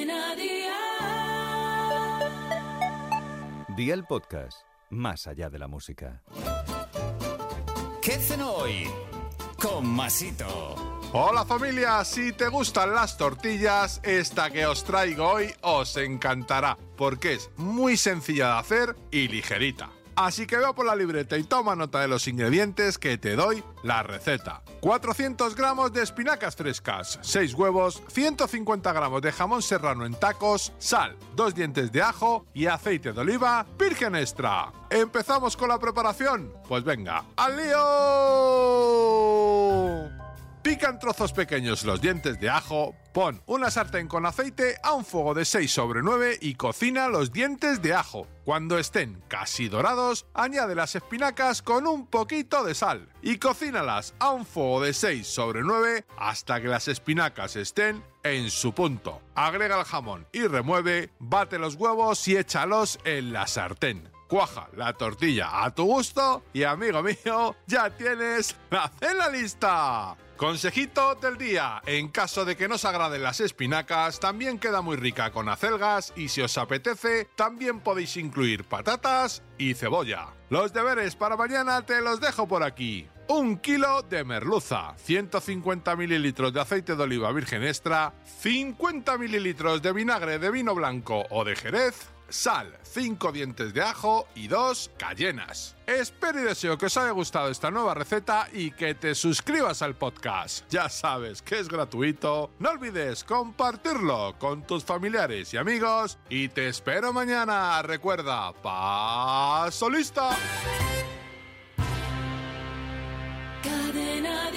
Cadena Dial. Día el podcast, más allá de la música. ¿Qué hacen hoy? Con Masito. Hola familia, si te gustan las tortillas, esta que os traigo hoy os encantará, porque es muy sencilla de hacer y ligerita. Así que veo por la libreta y toma nota de los ingredientes que te doy la receta. 400 gramos de espinacas frescas, 6 huevos, 150 gramos de jamón serrano en tacos, sal, 2 dientes de ajo y aceite de oliva virgen extra. ¿Empezamos con la preparación? Pues venga, ¡al lío! Pica en trozos pequeños los dientes de ajo, pon una sartén con aceite a un fuego de 6 sobre 9 y cocina los dientes de ajo. Cuando estén casi dorados, añade las espinacas con un poquito de sal y cocínalas a un fuego de 6 sobre 9 hasta que las espinacas estén en su punto. Agrega el jamón y remueve, bate los huevos y échalos en la sartén cuaja la tortilla a tu gusto y amigo mío, ya tienes la cena lista. Consejito del día, en caso de que no os agraden las espinacas, también queda muy rica con acelgas y si os apetece, también podéis incluir patatas y cebolla. Los deberes para mañana te los dejo por aquí. Un kilo de merluza, 150 mililitros de aceite de oliva virgen extra, 50 mililitros de vinagre de vino blanco o de jerez, sal, 5 dientes de ajo y 2 cayenas. Espero y deseo que os haya gustado esta nueva receta y que te suscribas al podcast. Ya sabes que es gratuito. No olvides compartirlo con tus familiares y amigos y te espero mañana. Recuerda, paso lista. Cadena